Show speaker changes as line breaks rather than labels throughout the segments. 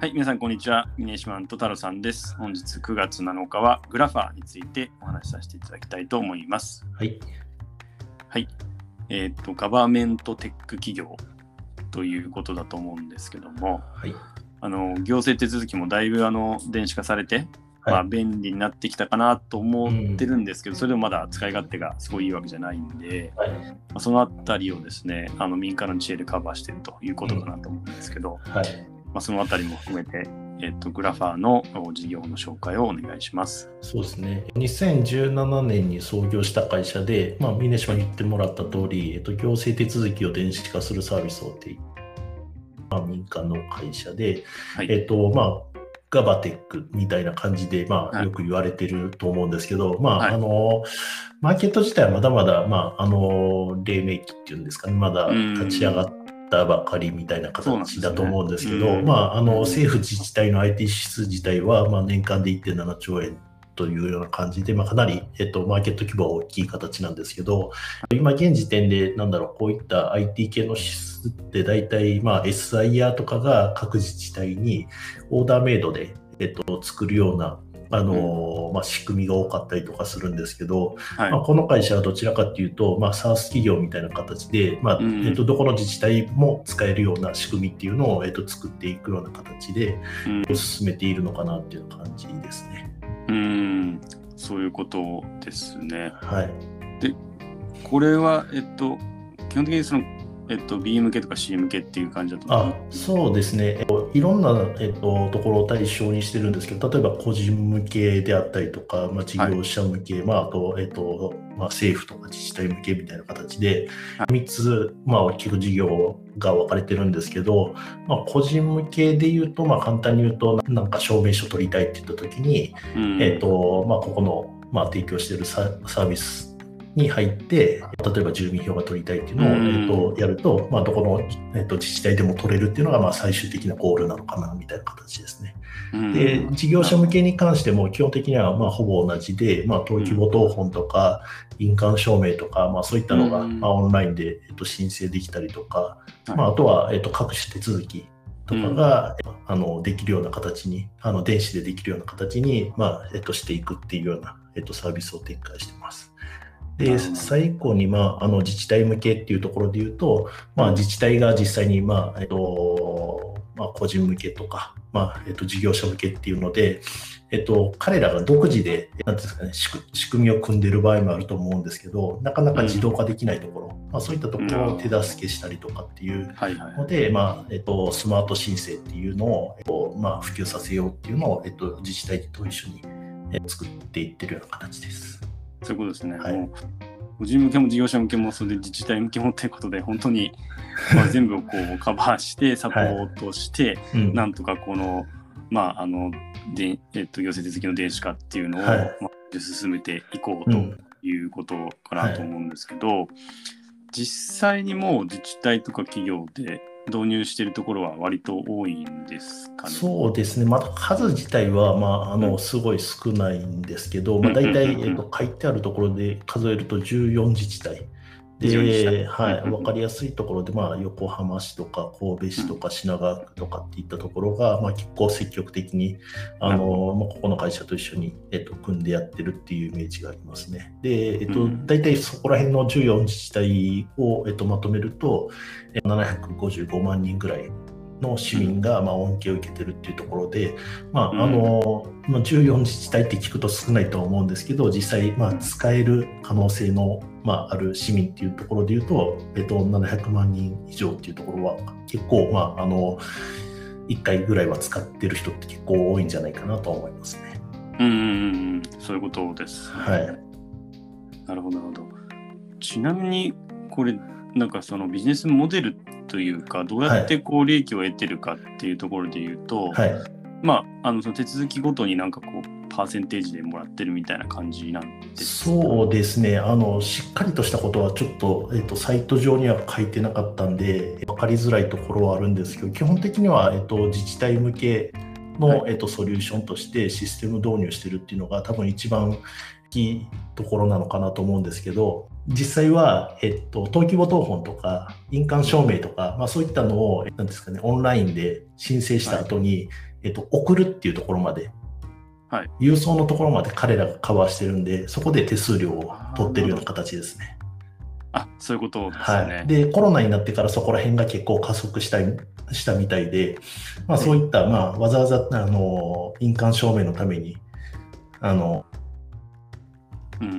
はい、皆さん、こんにちは。ミネーシマント太郎さんです。本日9月7日はグラファーについてお話しさせていただきたいと思います。
はい。
はい。えっ、と、ガバメントテック企業ということだと思うんですけども、
はい。
あの行政手続きもだいぶあの電子化されて、
はい
まあ、便利になってきたかなと思ってるんですけど、それでもまだ使い勝手がすごいいいわけじゃないんで、
はい。
まあ、そのあたりをですね、あの民間の知恵でカバーしているということかなと思うんですけど、
はい。
まあ、そのあたりも含めて、えっと、グラファーの事業の紹介をお願いします。
そうですね。2017年に創業した会社で、まあ、峰島に言ってもらった通り、えっと、行政手続きを電子化するサービスを提供、まあ、民間の会社で、
はい。
えっと、まあ、ガバテックみたいな感じで、まあ、
はい
よく言われてると思うんですけど、ま
はい
あ、あの、マーケット自体はまだまだ、まあ、あの、黎明期っていうんですかね、まだ
うん
立ち上がったばかりみたいな形だと思うんですけど、
うん。
まあ、あの、政府自治体の IT 支出自体は、まあ、年間で1.7兆円というような感じで、まあ、かなり、えっと、マーケット規模は大きい形なんですけど、今現時点で、なんだろう、こういった IT 系の支出って大体、まあ、SIR とかが各自治体にオーダーメイドで、えっと、作るような、あのまあ、仕組みが多かったりとかするんですけど、
はい
まあ、この会社はどちらかというと、まあ、SaaS 企業みたいな形で、まあ
うん
えっと、どこの自治体も使えるような仕組みっていうのを、えっと、作っていくような形で
うん
進めているのかなっていう感じですね。
うん、そういうことですね。
はい。
これは、えっと、基本的にその、えっと、B 向けとか C 向けっていう感じだと思
あそうですね、えっと、いろんな、えっと、ところを対象にしてるんですけど、例えば個人向けであったりとか、まあ、事業者向け、まあ、あと、えっとまあ、政府とか自治体向けみたいな形で、
は
3つ、まあ、大きく事業が分かれてるんですけど、まあ、個人向けで言うと、まあ、簡単に言うと、なんか証明書取りたいって言ったときに、
うん。
えっとまあ、ここの、まあ、提供しているササービスに入って、例えば住民票が取りたいっていうのを、
うん。
えっとやると、まあ、どこの、えっと自治体でも取れるっていうのが、まあ、最終的なゴールなのかなみたいな形ですね。
うん。
で、事業者向けに関しても、基本的にはまあほぼ同じで、まあ、登記簿謄本とか、印鑑証明とか、まあ、そういったのが、
うん。
まあ、オンラインで、えっと、申請できたりとか、
はい。
まあ、あとは、えっと、各種手続きとかが、あのできるような形に、あの電子でできるような形に、まあえっと、していくっていうような、えっと、サービスを展開しています。で、最後に、まあ、あの自治体向けっていうところで言うと、まあ、自治体が実際に、まあえっとまあ、個人向けとか、まあえっと、事業者向けっていうので、えっと、彼らが独自で、なんですかね、仕組みを組んでいる場合もあると思うんですけど、なかなか自動化できないところ、まあ、そういったところを手助けしたりとかっていうので、まあえっと、スマート申請っていうのを、えっとまあ、普及させようっていうのを、えっと、自治体と一緒にえ作っていってるような形です。
そういうことですね。
はい。
もう個人向けも事業者向けもそれで自治体向けもということで本当に、まあ、全部をこうカバーしてサポートして、
うん。
なんとかこの,、まああのでえっと、行政手続きの電子化っていうのを、
はい。
まあ、進めていこうと
うん。
いうことかなと思うんですけど、実際にもう自治体とか企業で導入しているところは割と多いんですかね。
そうですね、まだ数自体は、まあ、あ
うん。
のすごい少ないんですけど、まあ、
うん。
大体、えっと、書いてあるところで数えると14自治体。
14自治体
で、はい、分かりやすいところで、まあ、横浜市とか神戸市とか品川区とかっていったところが、まあ、結構積極的にあの、まあ、ここの会社と一緒に、えっと、組んでやってるっていうイメージがありますね。で、えっと
うん。
大体そこら辺の14自治体を、えっと、まとめると、え755万人ぐらいの市民が、まあ、恩恵を受けてるっていうところで、まあ
うん
あのまあ、14自治体って聞くと少ないとは思うんですけど実際、まあ、使える可能性の、まあ、ある市民っていうところでいうと、えっと、700万人以上っていうところは結構、まあ、あの1回ぐらいは使ってる人って結構多いんじゃないかなと思いますね。
うんうんうんうん、そういうことです。
はい
なるほど、なるほど。ちなみに、これ、なんかそのビジネスモデルというか、どうやってこう利益を得てるかっていうところで言うと、
はい。
まあ、あのその手続きごとになんかこう、パーセンテージでもらってるみたいな感じなんですか
そうですね。あの、しっかりとしたことはちょっと,、えっとサイト上には書いてなかったんで、分かりづらいところはあるんですけど、基本的には、えっと、自治体向けの、
はい。
えっと、ソリューションとしてシステム導入してるっていうのが、多分一番いいところなのかなと思うんですけど、実際は、えっと、登記簿謄本とか、印鑑証明とか、まあ、そういったのを、なんですかね、オンラインで申請した後に、えっと、送るっていうところまで、
はい、
郵送のところまで彼らがカバーしてるんで、そこで手数料を取ってるような形ですね。
あそういうことですね、
はい。で、コロナになってからそこら辺が結構加速したいしたみたいで、まあ、そういった、まあ、わざわざあの印鑑証明のために、あの
うん、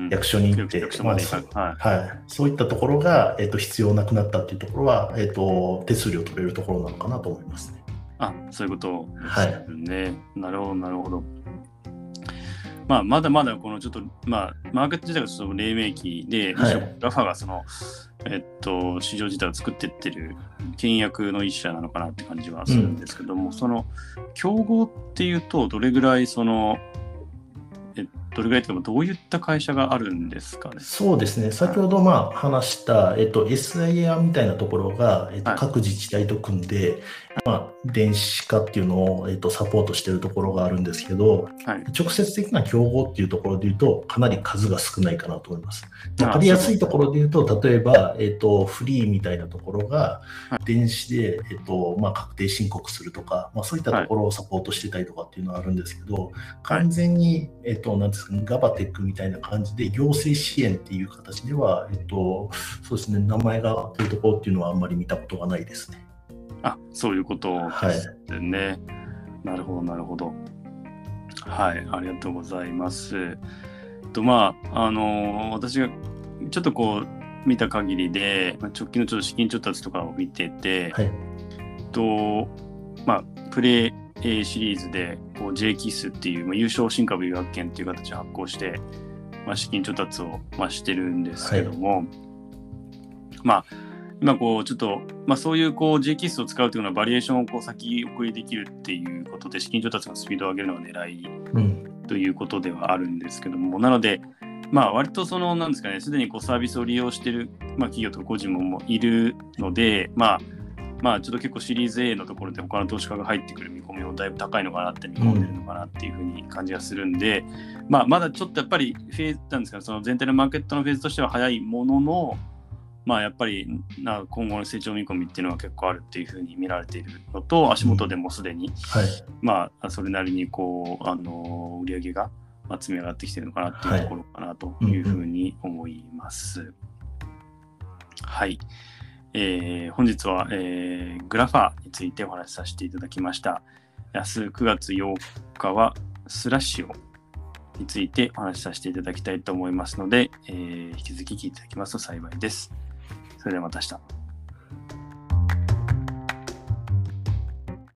役所に行って、まあはい。はい、そういったところが、えっと必要なくなったっていうところは、えっと手数料取れるところなのかなと思いますね。
あそういうことですね。なるほど、なるほど。まあ、まだまだこのちょっと、まあ、マーケット自体がちょっと黎明期で、むしろラファがその、えっと、市場自体を作っていってる倹約の一社なのかなって感じはするんですけども、
うん、
その競合っていうと、どれぐらいその、えどれぐらいというか、どういった会社があるんですかね。
そうですね、先ほどまあ話した、えっと、SIA みたいなところが、えっと、各自治体と組んで、はい、まあ、電子化っていうのを、えっと、サポートしているところがあるんですけど、
はい、
直接的な競合っていうところでいうと、かなり数が少ないかなと思います。わかりやすいところでいうと、例えば、えっと、フリーみたいなところが、電子で、えっとまあ、確定申告するとか、まあ、そういったところをサポートしてたりとかっていうのはあるんですけど、完全に、えっと、なんですかね、ガバテックみたいな感じで、行政支援っていう形では、えっと、そうですね、名前がというところっていうのはあんまり見たことがないですね。
あそういうことですね。はい、なるほど、なるほど。はい、ありがとうございます。とまあ、あの私がちょっとこう見た限りで、まあ、直近のちょっと資金調達とかを見てて、
はい、
とまあ、プレイシリーズでこう J キスっていう、まあ、優勝新株予約権っていう形で発行して、まあ、資金調達を、まあ、してるんですけども、はい、まあ今こうちょっと、まあ、そういうこう J キスを使うというようなバリエーションをこう先送りできるっていうことで資金調達のスピードを上げるのが狙いということではあるんですけども、うん、なのでまあ割とそのなんですかねすでにこうサービスを利用している、まあ、企業とか個人もいるのでまあまあちょっと結構シリーズ A のところで他の投資家が入ってくる見込みもだいぶ高いのかなって見込んでるのかなっていうふうに感じがするんで、うん、まあまだちょっとやっぱりフェーズなんですかその全体のマーケットのフェーズとしては早いもののまあやっぱりな今後の成長見込みっていうのは結構あるっていうふうに見られているのと足元でもすでに、
うんはい、
まあそれなりにこうあの売り上げが積み上がってきてるのかなっていうところかなというふうに思います。はい、えー、本日は、えー、グラファーについてお話しさせていただきました。明日9月8日はスラッシュをについてお話しさせていただきたいと思いますので、えー、引き続き聞いていただきますと幸いです。それではまた明日。